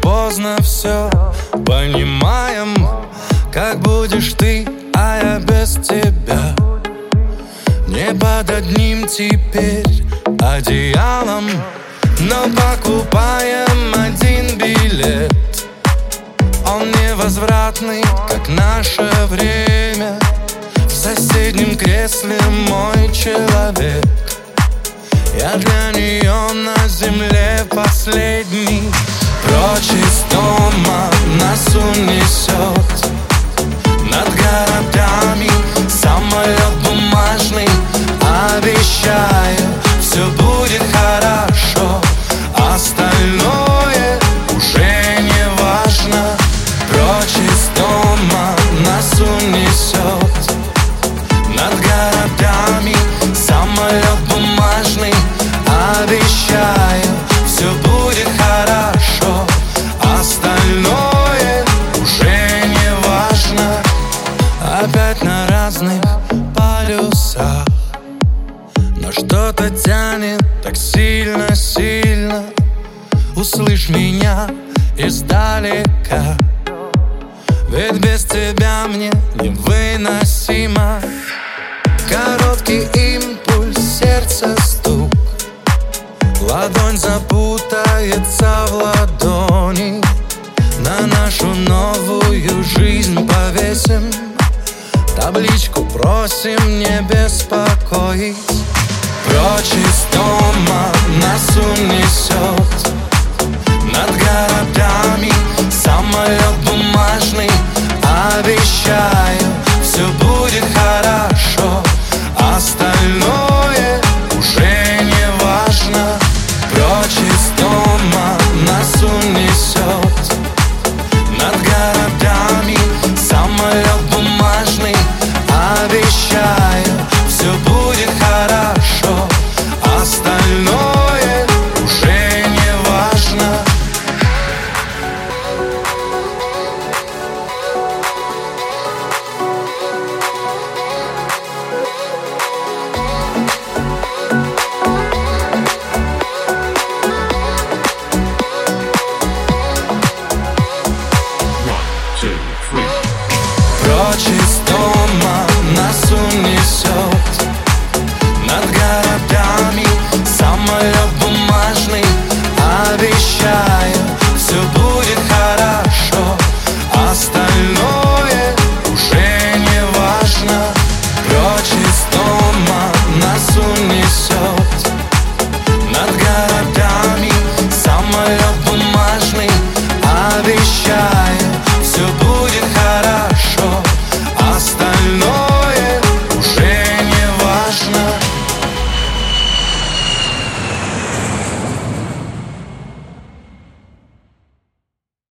поздно все Понимаем, как будешь ты, а я без тебя? Не под одним теперь одеялом Но покупаем один билет. Он невозвратный, как наше время. В соседнем кресле мой человек. Я для нее на земле последний Прочь из дома нас унесет. Над городами самолет бумажный Обещаю, все будет хорошо Остальное уже не важно. Прочь из дома нас унесет. Над городами самолет бумажный Обещаю, разных полюсах. Но что-то тянет так сильно-сильно Услышь меня издалека. Ведь без тебя мне невыносимо. Короткий импульс, сердца стук. Ладонь запутается в ладони. На нашу новую жизнь повесим Табличку просим не беспокоить. Прочь из дома нас унесет